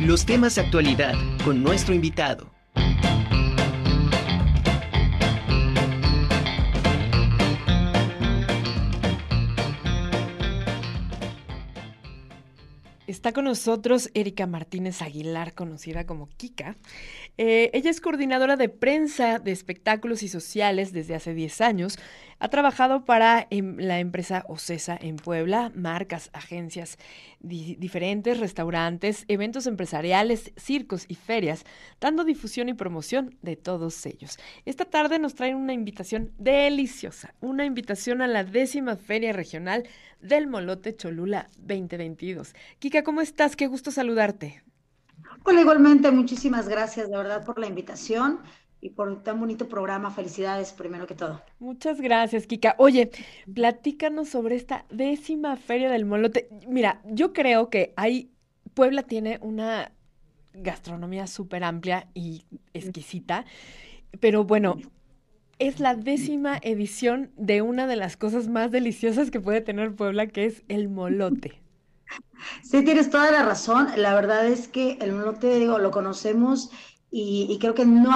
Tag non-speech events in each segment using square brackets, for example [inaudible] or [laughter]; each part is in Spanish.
Los temas de actualidad con nuestro invitado. Está con nosotros Erika Martínez Aguilar, conocida como Kika. Eh, ella es coordinadora de prensa de espectáculos y sociales desde hace 10 años. Ha trabajado para em, la empresa Ocesa en Puebla, marcas, agencias diferentes, restaurantes, eventos empresariales, circos y ferias, dando difusión y promoción de todos ellos. Esta tarde nos traen una invitación deliciosa, una invitación a la décima Feria Regional del Molote Cholula 2022. Kika, ¿cómo estás? Qué gusto saludarte. Hola, igualmente, muchísimas gracias de verdad por la invitación y por tan bonito programa. Felicidades, primero que todo. Muchas gracias, Kika. Oye, platícanos sobre esta décima feria del molote. Mira, yo creo que hay, Puebla tiene una gastronomía súper amplia y exquisita, pero bueno, es la décima edición de una de las cosas más deliciosas que puede tener Puebla, que es el molote. Sí, tienes toda la razón. La verdad es que el molote, digo, lo conocemos y, creo que no,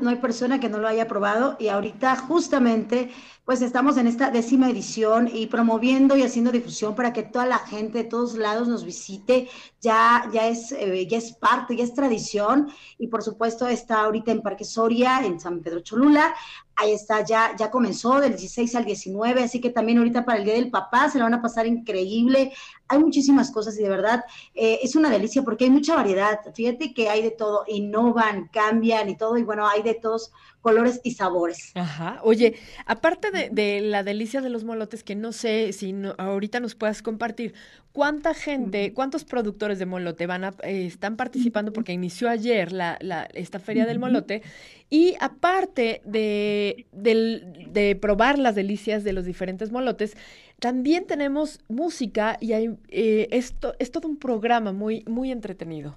no hay persona que no lo haya probado y ahorita justamente pues estamos en esta décima edición y promoviendo y haciendo difusión para que toda la gente de todos lados nos visite. Ya, ya, es, eh, ya es parte, ya es tradición y por supuesto está ahorita en Parque Soria, en San Pedro Cholula. Ahí está, ya, ya comenzó del 16 al 19, así que también ahorita para el Día del Papá se lo van a pasar increíble. Hay muchísimas cosas y de verdad eh, es una delicia porque hay mucha variedad. Fíjate que hay de todo, innovan, cambian y todo, y bueno, hay de todos colores y sabores. Ajá. Oye, aparte de, la delicia de los molotes, que no sé si ahorita nos puedas compartir, ¿cuánta gente, cuántos productores de molote van a, eh, están participando? Porque inició ayer la, esta feria del molote. Y aparte de, de, probar las delicias de los diferentes molotes, también tenemos música y hay, eh, esto es todo un programa muy, muy entretenido.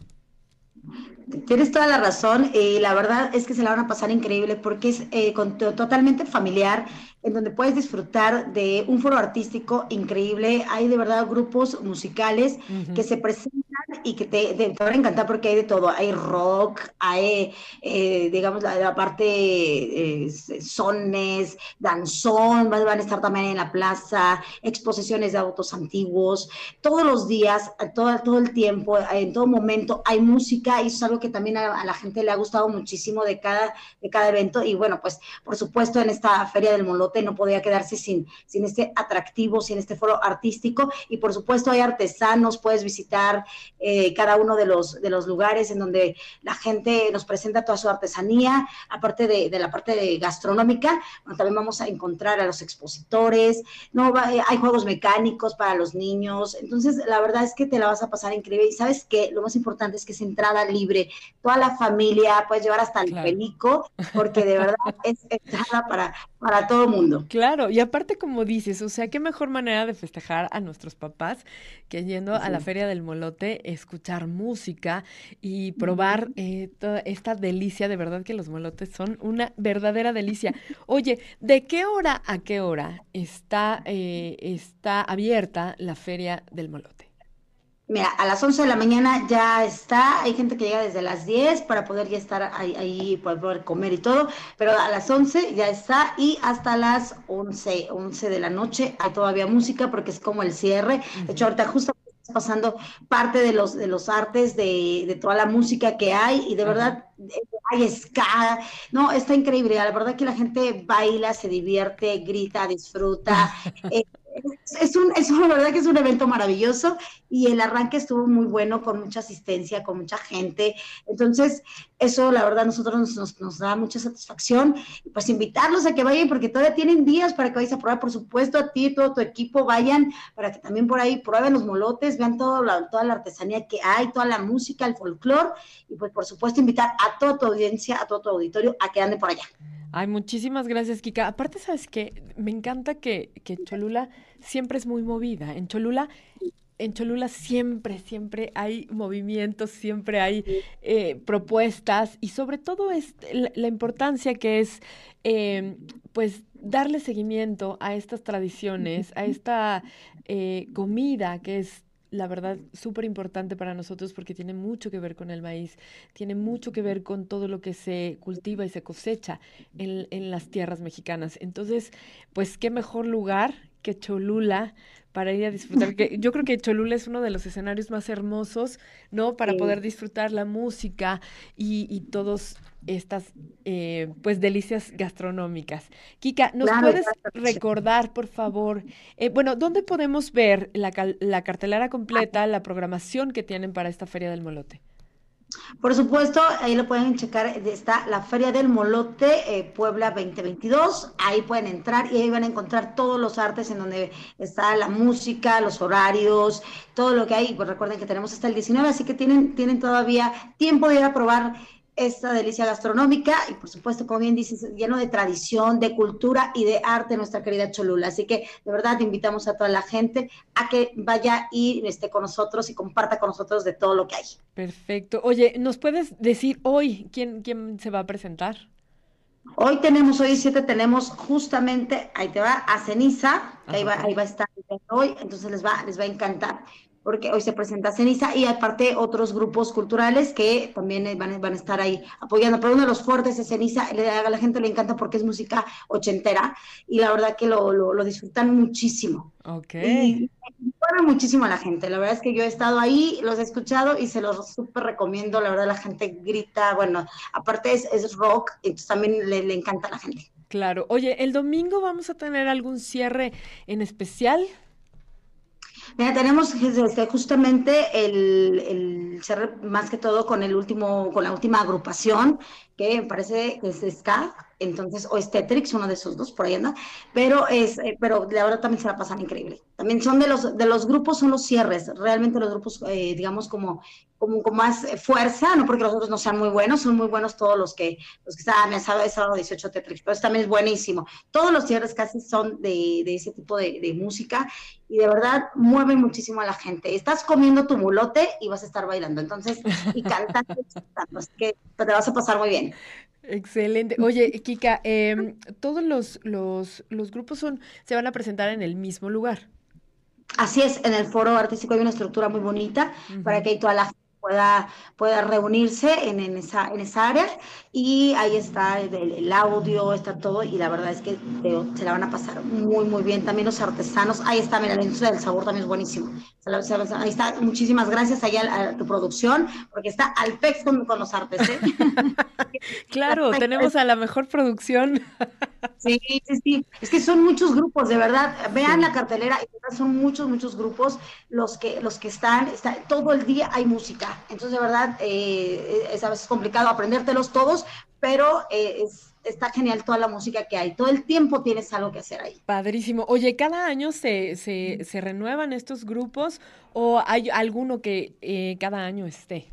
Tienes toda la razón y la verdad es que se la van a pasar increíble porque es eh, totalmente familiar, en donde puedes disfrutar de un foro artístico increíble. Hay de verdad grupos musicales que se presentan y que te, te, van a encantar porque hay de todo. Hay rock, hay, eh, digamos, la, parte eh, sones, danzón, van a estar también en la plaza, exposiciones de autos antiguos. Todos los días, todo, todo el tiempo, en todo momento hay música y eso es algo que también a, la gente le ha gustado muchísimo de cada, de cada evento. Y bueno, pues por supuesto en esta Feria del Molote no podía quedarse sin, sin este atractivo, sin este foro artístico. Y por supuesto hay artesanos, puedes visitar eh, cada uno de los, de los lugares en donde la gente nos presenta toda su artesanía, aparte de, de la parte de gastronómica, también vamos a encontrar a los expositores, no eh, hay juegos mecánicos para los niños, entonces la verdad es que te la vas a pasar increíble. Y sabes que lo más importante es que es entrada libre, toda la familia, puedes llevar hasta el pelico, porque de verdad [laughs] es entrada para, para todo el mundo. Claro, y aparte como dices, o sea, qué mejor manera de festejar a nuestros papás que yendo a la Feria del Molote, escuchar música y probar eh, toda esta delicia, de verdad que los molotes son una verdadera delicia. [laughs] Oye, ¿de qué hora a qué hora está, eh, está abierta la Feria del Molote? Mira, a las 11 de la mañana ya está, hay gente que llega desde las 10 para poder ya estar ahí, ahí para poder comer y todo, pero a las 11 ya está y hasta las 11, 11 de la noche hay todavía música porque es como el cierre. De hecho, ahorita justo pasando parte de los, de los artes, de, de toda la música que hay y de verdad hay ska, no, está increíble, la verdad que la gente baila, se divierte, grita, disfruta. Eh, [laughs] es, un, es la verdad que es un evento maravilloso y el arranque estuvo muy bueno, con mucha asistencia, con mucha gente. Entonces, eso la verdad nosotros nos, nos, da mucha satisfacción. Y pues invitarlos a que vayan, porque todavía tienen días para que vayas a probar, por supuesto, a ti todo tu equipo vayan, para que también por ahí prueben los molotes, vean todo toda la artesanía que hay, toda la música, el folclore, y pues por supuesto invitar a toda tu audiencia, a todo tu auditorio, a que ande por allá. Ay, muchísimas gracias, Kika. Aparte, ¿sabes qué? Me encanta que, que Cholula siempre es muy movida. En Cholula en Cholula siempre, siempre hay movimientos, siempre hay eh, propuestas y sobre todo es la, importancia que es, em, pues, darle seguimiento a estas tradiciones, a esta eh, comida que es la verdad, súper importante para nosotros porque tiene mucho que ver con el maíz, tiene mucho que ver con todo lo que se cultiva y se cosecha en, en las tierras mexicanas. Entonces, pues qué mejor lugar que Cholula para ir a disfrutar. Que yo creo que Cholula es uno de los escenarios más hermosos, ¿no? Para poder disfrutar la música y, y todos estas eh, pues delicias gastronómicas. Kika, ¿nos puedes recordar, por favor, eh, bueno, dónde podemos ver la, la cartelera completa, la programación que tienen para esta Feria del Molote? Por supuesto, ahí lo pueden checar, está la Feria del Molote eh, Puebla 2022, ahí pueden entrar y ahí van a encontrar todos los artes en donde está la música, los horarios, todo lo que hay. Pues recuerden que tenemos hasta el 19, así que tienen, tienen todavía tiempo de ir a probar esta delicia gastronómica y por supuesto, como bien dices, lleno de tradición, de cultura y de arte nuestra querida Cholula. Así que de verdad invitamos a toda la gente a que vaya y esté con nosotros y comparta con nosotros de todo lo que hay. Perfecto. Oye, ¿nos puedes decir hoy quién, quién se va a presentar? Hoy tenemos, hoy siete tenemos justamente, ahí te va, a Ceniza, ahí va, ahí va a estar hoy, entonces les va, les va a encantar porque hoy se presenta Ceniza y aparte otros grupos culturales que también van, van a estar ahí apoyando. Pero uno de los fuertes de Ceniza, a la gente le encanta porque es música ochentera y la verdad que lo, lo, disfrutan muchísimo. Ok. Y, muchísimo a la gente. La verdad es que yo he estado ahí, los he escuchado y se los súper recomiendo. La verdad la gente grita, bueno, aparte es, es rock, entonces también le, le encanta a la gente. Claro. Oye, ¿el domingo vamos a tener algún cierre en especial? Mira, tenemos justamente el, el más que todo con el último, con la última agrupación, que me parece que es Ska, entonces, o es Tetrix, uno de esos dos, por ahí anda, pero es, eh, pero la verdad también se la pasan increíble. También son de los, de los grupos, son los cierres, realmente los grupos, eh, digamos, como, como con más fuerza, no porque los otros no sean muy buenos, son muy buenos todos los que, los que están, me sábado, sábado 18 Tetrix, pero también es buenísimo. Todos los cierres casi son de, de ese tipo de, de, música y de verdad mueven muchísimo a la gente. Estás comiendo tu mulote y vas a estar bailando, entonces, y cantando, así que te vas a pasar muy bien. Excelente. [laughs] Oye, Kika, eh, todos los, los, los, grupos son, se van a presentar en el mismo lugar. Así es, en el foro artístico hay una estructura muy bonita uh -huh. para que toda la pueda, pueda reunirse en, en, esa, en esa área y ahí está el, el, audio, está todo y la verdad es que se la van a pasar muy, muy bien. También los artesanos, ahí está, mira, la industria del sabor también es buenísimo. Ahí está, muchísimas gracias allá a, a tu producción, porque está al pex con, con los artes. ¿eh? [laughs] claro, [laughs] tenemos a la mejor producción. [laughs] sí, sí, sí, es que son muchos grupos, de verdad. Vean sí. la cartelera, son muchos, muchos grupos los que, los que están, está, todo el día hay música. Entonces, de verdad, eh, es a veces complicado aprendértelos todos, pero eh, es, está genial toda la música que hay. Todo el tiempo tienes algo que hacer ahí. Padrísimo. Oye, ¿cada año se, se, se renuevan estos grupos o hay alguno que eh, cada año esté?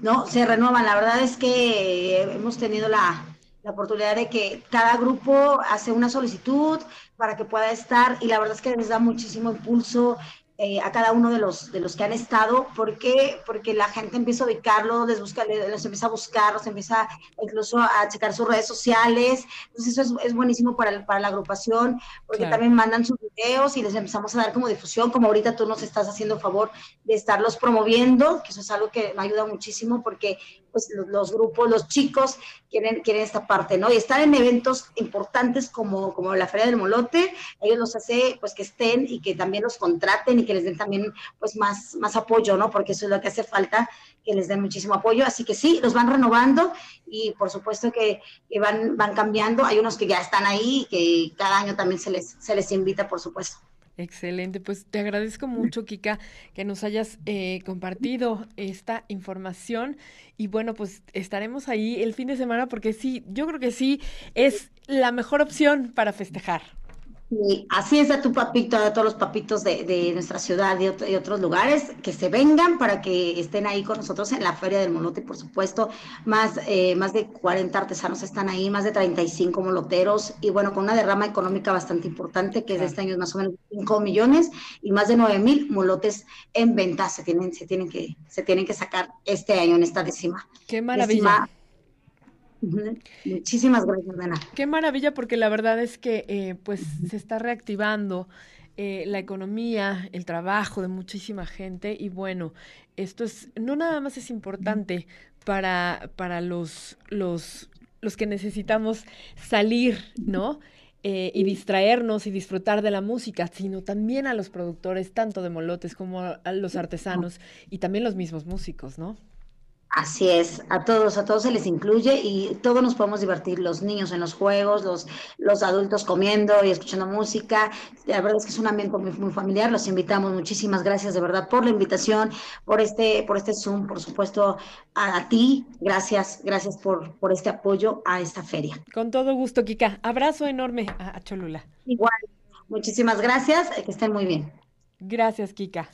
No, se renuevan. La verdad es que hemos tenido la, la oportunidad de que cada grupo hace una solicitud para que pueda estar y la verdad es que les da muchísimo impulso eh, a cada uno de los, de los que han estado. ¿Por qué? Porque la gente empieza a ubicarlo, les, busca, les empieza a buscar, los empieza incluso a checar sus redes sociales. Entonces eso es, es buenísimo para, el, para la agrupación, porque claro. también mandan sus videos y les empezamos a dar como difusión, como ahorita tú nos estás haciendo favor de estarlos promoviendo, que eso es algo que me ayuda muchísimo porque pues los, los, grupos, los chicos quieren, quieren esta parte, ¿no? Y estar en eventos importantes como, como la Feria del Molote, ellos los hace pues que estén y que también los contraten y que les den también pues más, más apoyo, ¿no? Porque eso es lo que hace falta, que les den muchísimo apoyo. Así que sí, los van renovando y por supuesto que, que van, van cambiando. Hay unos que ya están ahí y que cada año también se les, se les invita, por supuesto. Excelente, pues te agradezco mucho, Kika, que nos hayas eh, compartido esta información y bueno, pues estaremos ahí el fin de semana porque sí, yo creo que sí es la mejor opción para festejar. Sí, así es a tu papito, a todos los papitos de, de nuestra ciudad y de, de, otros lugares, que se vengan para que estén ahí con nosotros en la Feria del Molote, por supuesto. Más, eh, más de 40 artesanos están ahí, más de 35 moloteros, y bueno, con una derrama económica bastante importante, que de este año es más o menos 5 millones, y más de 9 mil molotes en venta se tienen, se, tienen que, se tienen que sacar este año en esta décima. ¡Qué maravilla! Décima, Muchísimas gracias, Dana. Qué maravilla, porque la verdad es que eh, pues se está reactivando eh, la economía, el trabajo de muchísima gente y bueno, esto es no nada más es importante para, para los, los, los que necesitamos salir, ¿no? Eh, y distraernos y disfrutar de la música, sino también a los productores, tanto de molotes como a los artesanos y también los mismos músicos, ¿no? Así es, a todos, a todos se les incluye y todos nos podemos divertir, los niños en los juegos, los, los adultos comiendo y escuchando música. La verdad es que es un ambiente muy, muy familiar, los invitamos. Muchísimas gracias de verdad por la invitación, por este, por este Zoom, por supuesto, a, ti. Gracias, gracias por, por este apoyo a esta feria. Con todo gusto, Kika. Abrazo enorme a, a Cholula. Igual, muchísimas gracias, que estén muy bien. Gracias, Kika.